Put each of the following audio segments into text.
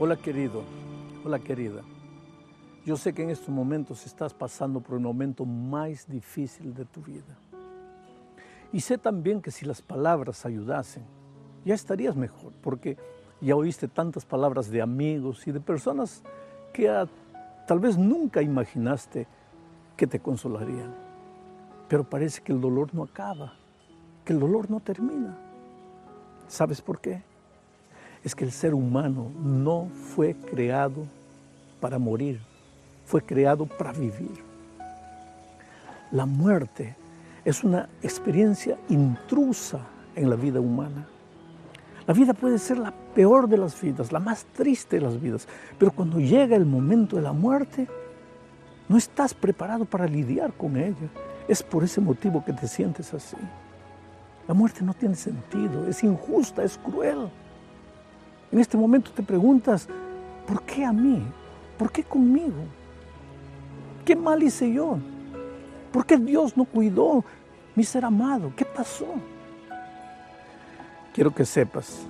Hola querido, hola querida. Yo sé que en estos momentos estás pasando por el momento más difícil de tu vida. Y sé también que si las palabras ayudasen, ya estarías mejor, porque ya oíste tantas palabras de amigos y de personas que tal vez nunca imaginaste que te consolarían. Pero parece que el dolor no acaba, que el dolor no termina. ¿Sabes por qué? Es que el ser humano no fue creado para morir, fue creado para vivir. La muerte es una experiencia intrusa en la vida humana. La vida puede ser la peor de las vidas, la más triste de las vidas, pero cuando llega el momento de la muerte, no estás preparado para lidiar con ella. Es por ese motivo que te sientes así. La muerte no tiene sentido, es injusta, es cruel. En este momento te preguntas, ¿por qué a mí? ¿Por qué conmigo? ¿Qué mal hice yo? ¿Por qué Dios no cuidó mi ser amado? ¿Qué pasó? Quiero que sepas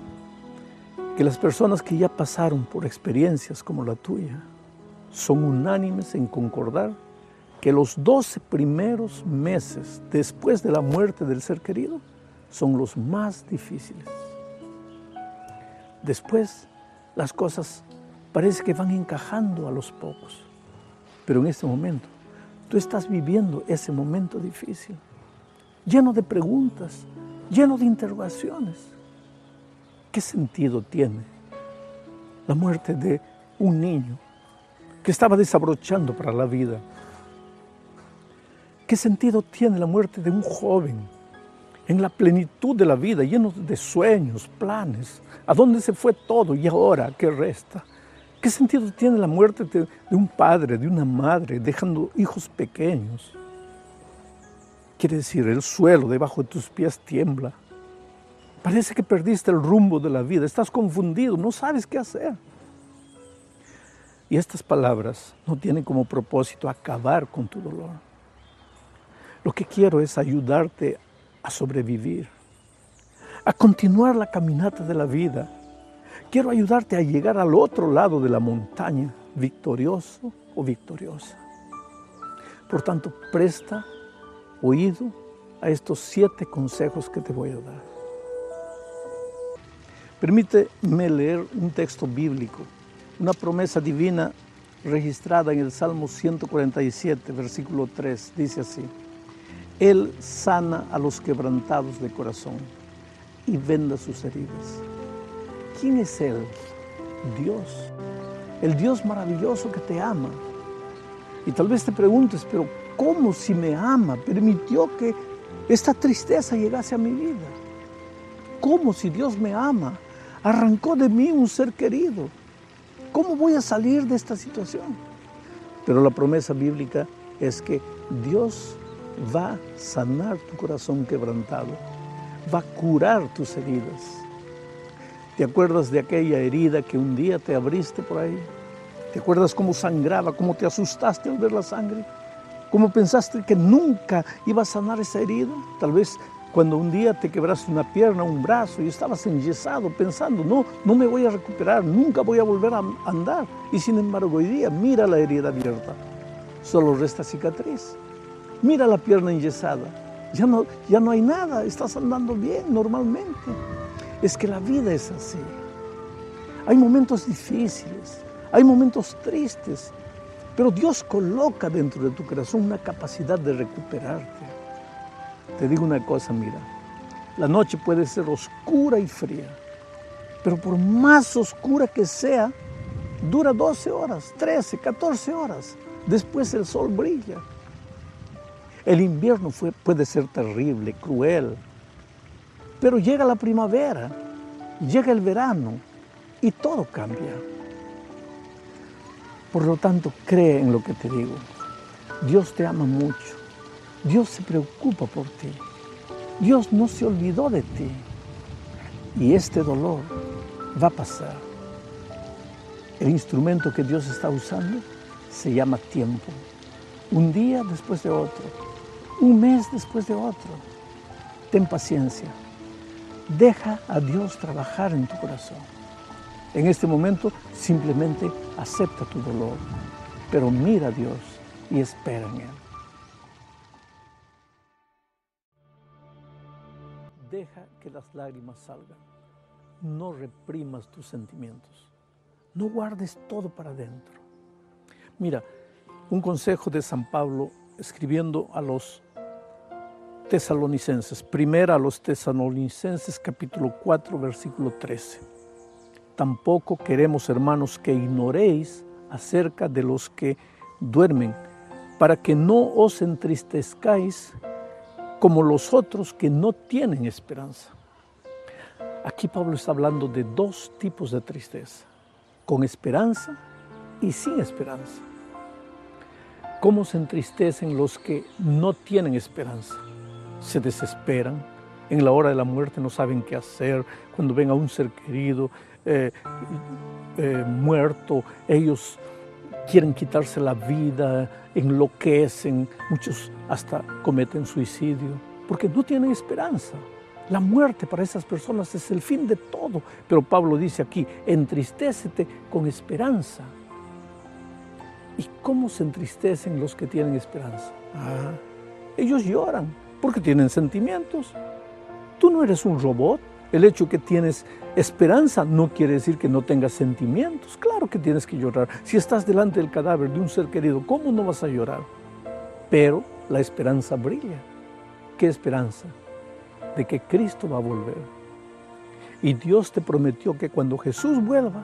que las personas que ya pasaron por experiencias como la tuya son unánimes en concordar que los 12 primeros meses después de la muerte del ser querido son los más difíciles. Después las cosas parece que van encajando a los pocos, pero en este momento tú estás viviendo ese momento difícil, lleno de preguntas, lleno de interrogaciones. ¿Qué sentido tiene la muerte de un niño que estaba desabrochando para la vida? ¿Qué sentido tiene la muerte de un joven en la plenitud de la vida, lleno de sueños, planes? ¿A dónde se fue todo y ahora qué resta? ¿Qué sentido tiene la muerte de, un padre, de una madre, dejando hijos pequeños? Quiere decir, el suelo debajo de tus pies tiembla. Parece que perdiste el rumbo de la vida, estás confundido, no sabes qué hacer. Y estas palabras no tienen como propósito acabar con tu dolor. Lo que quiero es ayudarte a sobrevivir, a continuar la caminata de la vida. Quiero ayudarte a llegar al otro lado de la montaña, victorioso o victoriosa. Por tanto, presta oído a estos siete consejos que te voy a dar. Permíteme leer un texto bíblico, una promesa divina registrada en el Salmo 147, versículo 3. Dice así, Él sana a los quebrantados de corazón y venda sus heridas. ¿Quién es Él? Dios. El Dios maravilloso que te ama. Y tal vez te preguntes, pero ¿cómo si me ama permitió que esta tristeza llegase a mi vida? ¿Cómo si Dios me ama arrancó de mí un ser querido? ¿Cómo voy a salir de esta situación? Pero la promesa bíblica es que Dios va a sanar tu corazón quebrantado va a curar tus heridas. ¿Te acuerdas de aquella herida que un día te abriste por ahí? ¿Te acuerdas cómo sangraba, cómo te asustaste al ver la sangre? ¿Cómo pensaste que nunca iba a sanar esa herida? Tal vez cuando un día te quebraste una pierna, un brazo y estabas enyesado pensando, no, no me voy a recuperar, nunca voy a volver a andar. Y sin embargo hoy día mira la herida abierta, solo resta cicatriz. Mira la pierna enyesada, ya no, ya no hay nada, estás andando bien normalmente. Es que la vida es así. Hay momentos difíciles, hay momentos tristes, pero Dios coloca dentro de tu corazón una capacidad de recuperarte. Te digo una cosa, mira, la noche puede ser oscura y fría, pero por más oscura que sea, dura 12 horas, 13, 14 horas. Después el sol brilla. El invierno puede ser terrible, cruel, pero llega la primavera, llega el verano y todo cambia. Por lo tanto, cree en lo que te digo. Dios te ama mucho. Dios se preocupa por ti. Dios no se olvidó de ti. Y este dolor va a pasar. El instrumento que Dios está usando se llama tiempo. Un día después de otro un mes después de otro. Ten paciencia. Deja a Dios trabajar en tu corazón. En este momento simplemente acepta tu dolor, pero mira a Dios y espera en Él. Deja que las lágrimas salgan. No reprimas tus sentimientos. No guardes todo para adentro. Mira, un consejo de San Pablo escribiendo a los tesalonicenses, primera a los tesalonicenses capítulo 4 versículo 13. Tampoco queremos, hermanos, que ignoréis acerca de los que duermen, para que no os entristezcáis como los otros que no tienen esperanza. Aquí Pablo está hablando de dos tipos de tristeza, con esperanza y sin esperanza. ¿Cómo se entristecen los que no tienen esperanza? Se desesperan, en la hora de la muerte no saben qué hacer, cuando ven a un ser querido eh, eh, muerto, ellos quieren quitarse la vida, enloquecen, muchos hasta cometen suicidio, porque no tienen esperanza. La muerte para esas personas es el fin de todo. Pero Pablo dice aquí, entristécete con esperanza. ¿Y cómo se entristecen los que tienen esperanza? Ah, ellos lloran porque tienen sentimientos. Tú no eres un robot. El hecho que tienes esperanza no quiere decir que no tengas sentimientos. Claro que tienes que llorar. Si estás delante del cadáver de un ser querido, ¿cómo no vas a llorar? Pero la esperanza brilla. ¿Qué esperanza? De que Cristo va a volver. Y Dios te prometió que cuando Jesús vuelva,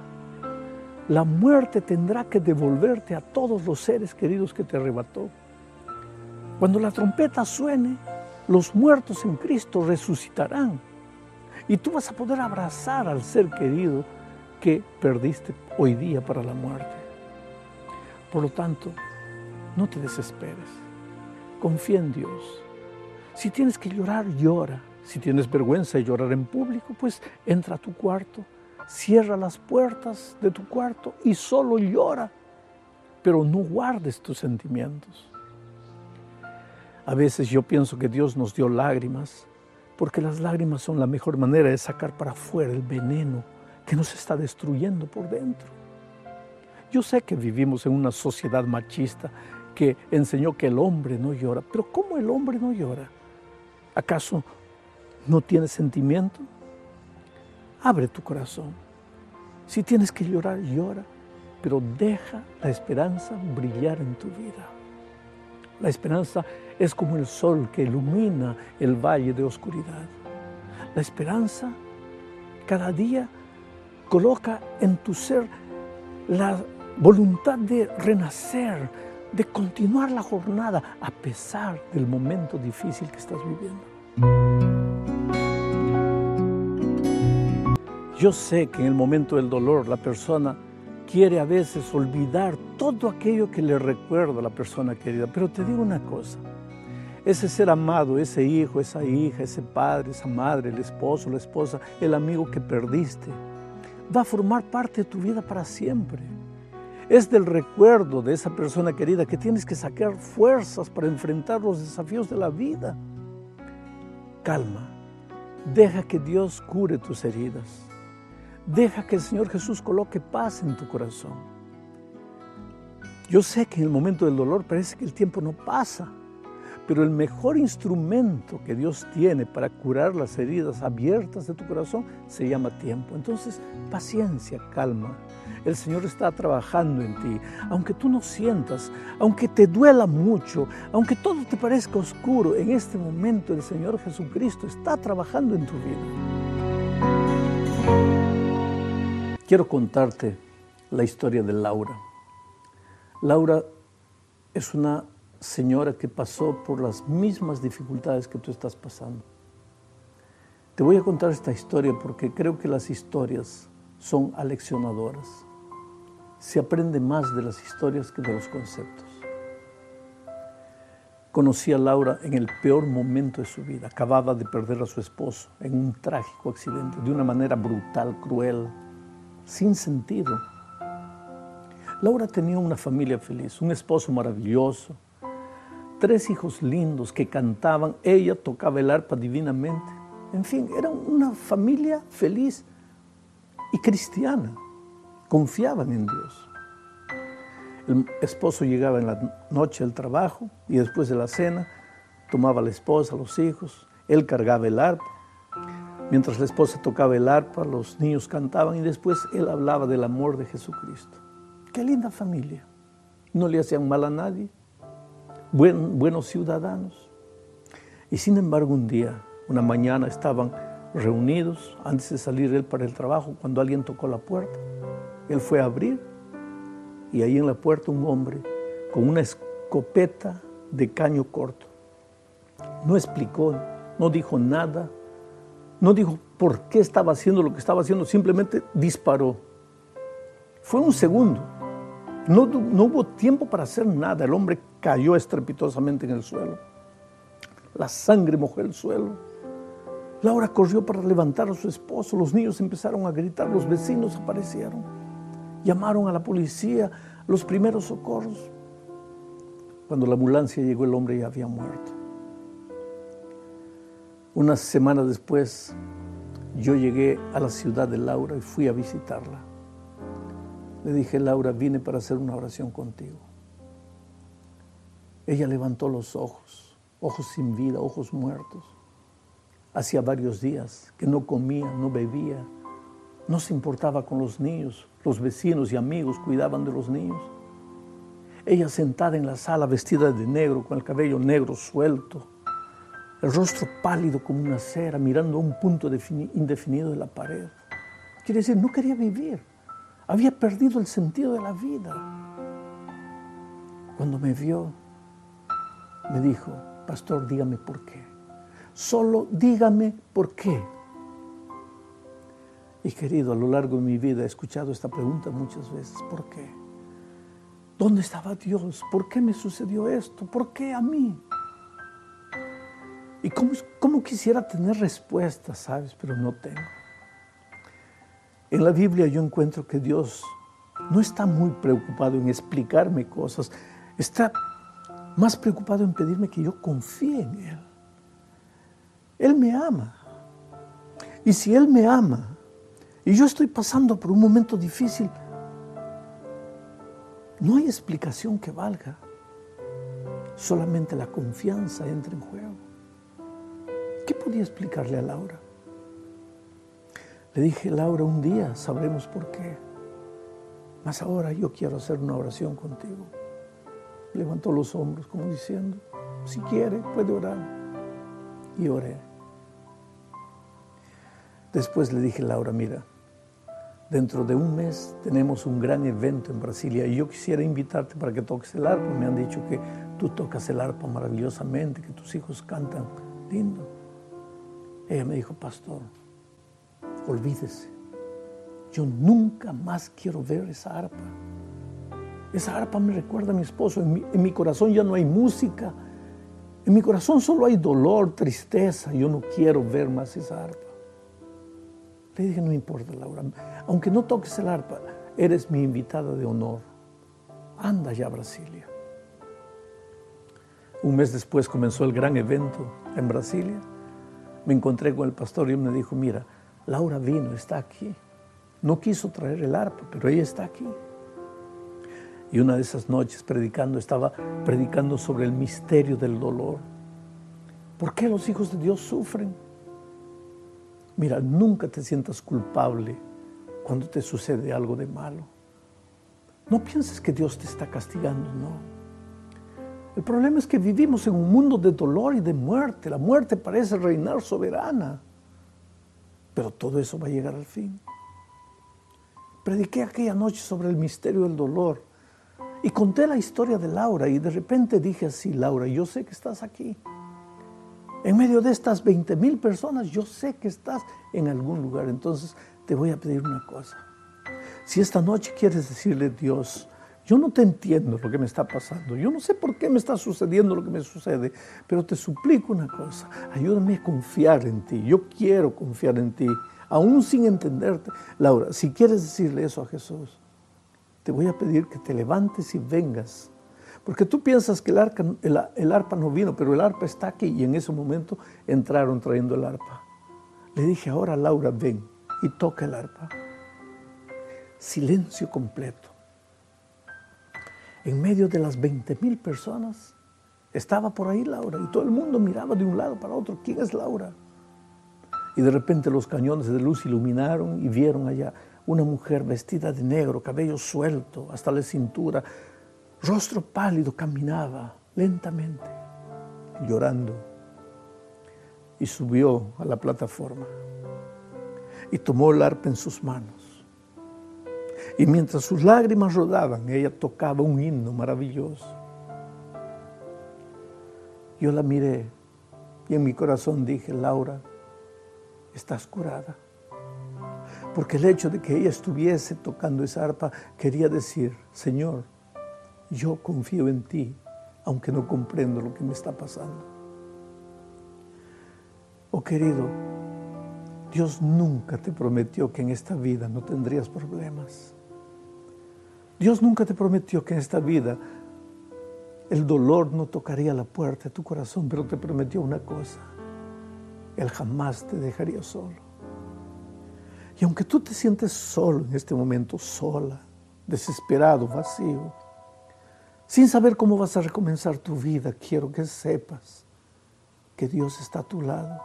la muerte tendrá que devolverte a todos los seres queridos que te arrebató. Cuando la trompeta suene, los muertos en Cristo resucitarán y tú vas a poder abrazar al ser querido que perdiste hoy día para la muerte. Por lo tanto, no te desesperes. Confía en Dios. Si tienes que llorar, llora. Si tienes vergüenza de llorar en público, pues entra a tu cuarto, cierra las puertas de tu cuarto y solo llora. Pero no guardes tus sentimientos. A veces yo pienso que Dios nos dio lágrimas porque las lágrimas son la mejor manera de sacar para afuera el veneno que nos está destruyendo por dentro. Yo sé que vivimos en una sociedad machista que enseñó que el hombre no llora, pero ¿cómo el hombre no llora? ¿Acaso no tiene sentimiento? Abre tu corazón. Si tienes que llorar, llora, pero deja la esperanza brillar en tu vida. La esperanza es como el sol que ilumina el valle de oscuridad. La esperanza cada día coloca en tu ser la voluntad de renacer, de continuar la jornada a pesar del momento difícil que estás viviendo. Yo sé que en el momento del dolor la persona quiere a veces olvidar todo aquello que le recuerda a la persona querida, pero te digo una cosa, ese ser amado, ese hijo, esa hija, ese padre, esa madre, el esposo, la esposa, el amigo que perdiste, va a formar parte de tu vida para siempre. Es del recuerdo de esa persona querida que tienes que sacar fuerzas para enfrentar los desafíos de la vida. Calma, deja que Dios cure tus heridas. Deja que el Señor Jesús coloque paz en tu corazón. Yo sé que en el momento del dolor parece que el tiempo no pasa, pero el mejor instrumento que Dios tiene para curar las heridas abiertas de tu corazón se llama tiempo. Entonces, paciencia, calma. El Señor está trabajando en ti. Aunque tú no sientas, aunque te duela mucho, aunque todo te parezca oscuro, en este momento el Señor Jesucristo está trabajando en tu vida. Quiero contarte la historia de Laura. Laura es una señora que pasó por las mismas dificultades que tú estás pasando. Te voy a contar esta historia porque creo que las historias son aleccionadoras. Se aprende más de las historias que de los conceptos. Conocí a Laura en el peor momento de su vida. Acababa de perder a su esposo en un trágico accidente, de una manera brutal, cruel, sin sentido. Laura tenía una familia feliz, un esposo maravilloso, tres hijos lindos que cantaban, ella tocaba el arpa divinamente. En fin, era una familia feliz y cristiana. confiaban en Dios. El esposo llegaba en la noche del trabajo y después de la cena tomaba a la esposa, los hijos, él cargaba el arpa. Mientras la esposa tocaba el arpa, los niños cantaban y después él hablaba del amor de Jesucristo. Qué linda familia. No le hacían mal a nadie. buenos ciudadanos. Y sin embargo un día, una mañana estaban reunidos antes de salir él para el trabajo cuando alguien tocó la puerta. Él fue a abrir y ahí en la puerta un hombre con una escopeta de caño corto. No explicó, no dijo nada, no dijo por qué estaba haciendo lo que estaba haciendo, simplemente disparó. Fue un segundo. No, hubo tiempo para hacer nada. El hombre cayó estrepitosamente en el suelo. La sangre mojó el suelo. Laura corrió para levantar a su esposo. Los niños empezaron a gritar. Los vecinos aparecieron. Llamaron a la policía, los primeros socorros. Cuando la ambulancia llegó, el hombre ya había muerto. Unas semanas después, yo llegué a la ciudad de Laura y fui a visitarla. Le dije, Laura, vine para hacer una oración contigo. Ella levantó los ojos, ojos sin vida, ojos muertos. Hacía varios días que no comía, no bebía, no se importaba con los niños, los vecinos y amigos cuidaban de los niños. Ella sentada en la sala vestida de negro, con el cabello negro suelto, el rostro pálido como una cera, mirando a un punto indefinido de la pared. Quiere decir, no quería vivir. Había perdido el sentido de la vida. Cuando me vio, me dijo, pastor, dígame por qué. Solo dígame por qué. Y querido, a lo largo de mi vida he escuchado esta pregunta muchas veces, ¿por qué? ¿Dónde estaba Dios? ¿Por qué me sucedió esto? ¿Por qué a mí? Y cómo, quisiera tener respuestas, ¿sabes? Pero no tengo. En la Biblia yo encuentro que Dios no está muy preocupado en explicarme cosas, está más preocupado en pedirme que yo confíe en Él. Él me ama. Y si Él me ama, y yo estoy pasando por un momento difícil, no hay explicación que valga. Solamente la confianza entra en juego. ¿Qué podía explicarle a Laura? Le dije, Laura, un día sabremos por qué. Mas ahora yo quiero hacer una oración contigo. Levantó los hombros como diciendo, si quiere, puede orar. Y oré. Después le dije, Laura, mira, Dentro de un mes tenemos un gran evento en Brasilia y yo quisiera invitarte para que toques el arpa. Me han dicho que tú tocas el arpa maravillosamente, que tus hijos cantan lindo. Ella me dijo, pastor, olvídese, yo nunca más quiero ver esa arpa. Esa arpa me recuerda a mi esposo, en mi, en mi corazón ya no hay música, en mi corazón solo hay dolor, tristeza, yo no quiero ver más esa arpa. Le dije, no importa, Laura, aunque no toques el arpa, eres mi invitada de honor. Anda ya Brasilia. Un mes después comenzó el gran evento en Brasilia. Me encontré con el pastor y él me dijo, mira, Laura vino, está aquí. No quiso traer el arpa, pero ella está aquí. Y una de esas noches predicando, estaba predicando sobre el misterio del dolor. ¿Por qué los hijos de Dios sufren? Mira, nunca te sientas culpable cuando te sucede algo de malo. No pienses que Dios te está castigando, no. El problema es que vivimos en un mundo de dolor y de muerte. La muerte parece reinar soberana. Pero todo eso va a llegar al fin. Prediqué aquella noche sobre el misterio del dolor y conté la historia de Laura y de repente dije así, Laura, yo sé que estás aquí. En medio de estas 20 mil personas, yo sé que estás en algún lugar. Entonces te voy a pedir una cosa. Si esta noche quieres decirle, Dios, yo no te entiendo lo que me está pasando, yo no sé por qué me está sucediendo lo que me sucede, pero te suplico una cosa, ayúdame a confiar en ti, yo quiero confiar en ti, aún sin entenderte. Laura, si quieres decirle eso a Jesús, te voy a pedir que te levantes y vengas porque tú piensas que el, arpa no vino, pero el arpa está aquí y en ese momento entraron trayendo el arpa. Le dije, ahora Laura, ven y toca el arpa. silencio completo. En medio de las 20 mil personas estaba por ahí Laura y todo el mundo miraba de un lado para otro, ¿quién es Laura? Y de repente los cañones de luz iluminaron y vieron allá una mujer vestida de negro, cabello suelto hasta la cintura, rostro pálido, caminaba lentamente, llorando, y subió a la plataforma y tomó el arpa en sus manos. Y mientras sus lágrimas rodaban, ella tocaba un himno maravilloso. Yo la miré y en mi corazón dije, Laura, estás curada. Porque el hecho de que ella estuviese tocando esa arpa quería decir, Señor, yo confío en ti, aunque no comprendo lo que me está pasando. Oh querido, Dios nunca te prometió que en esta vida no tendrías problemas. Dios nunca te prometió que en esta vida el dolor no tocaría la puerta de tu corazón, pero te prometió una cosa. Él jamás te dejaría solo. Y aunque tú te sientes solo en este momento, sola, desesperado, vacío, sin saber cómo vas a recomenzar tu vida, quiero que sepas que Dios está a tu lado,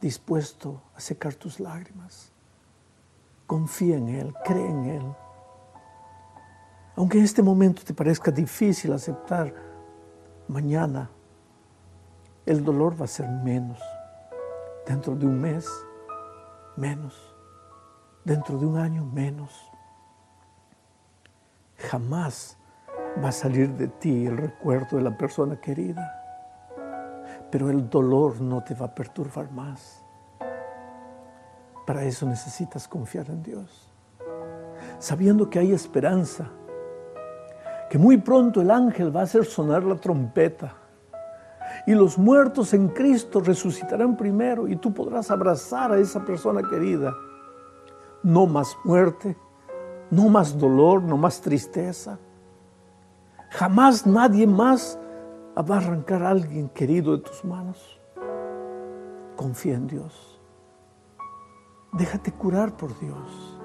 dispuesto a secar tus lágrimas. Confía en Él, cree en Él. Aunque en este momento te parezca difícil aceptar, mañana el dolor va a ser menos. Dentro de un mes, menos. Dentro de un año, menos. Jamás va a salir de ti el recuerdo de la persona querida, pero el dolor no te va a perturbar más. Para eso necesitas confiar en Dios, sabiendo que hay esperanza, que muy pronto el ángel va a hacer sonar la trompeta y los muertos en Cristo resucitarán primero y tú podrás abrazar a esa persona querida. No más muerte, no más dolor, no más tristeza. Jamás nadie más va a arrancar a alguien querido de tus manos. Confía en Dios. Déjate curar por Dios.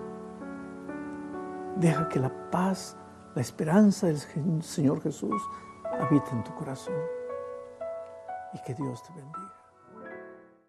Deja que la paz, la esperanza del Señor Jesús habite en tu corazón y que Dios te bendiga.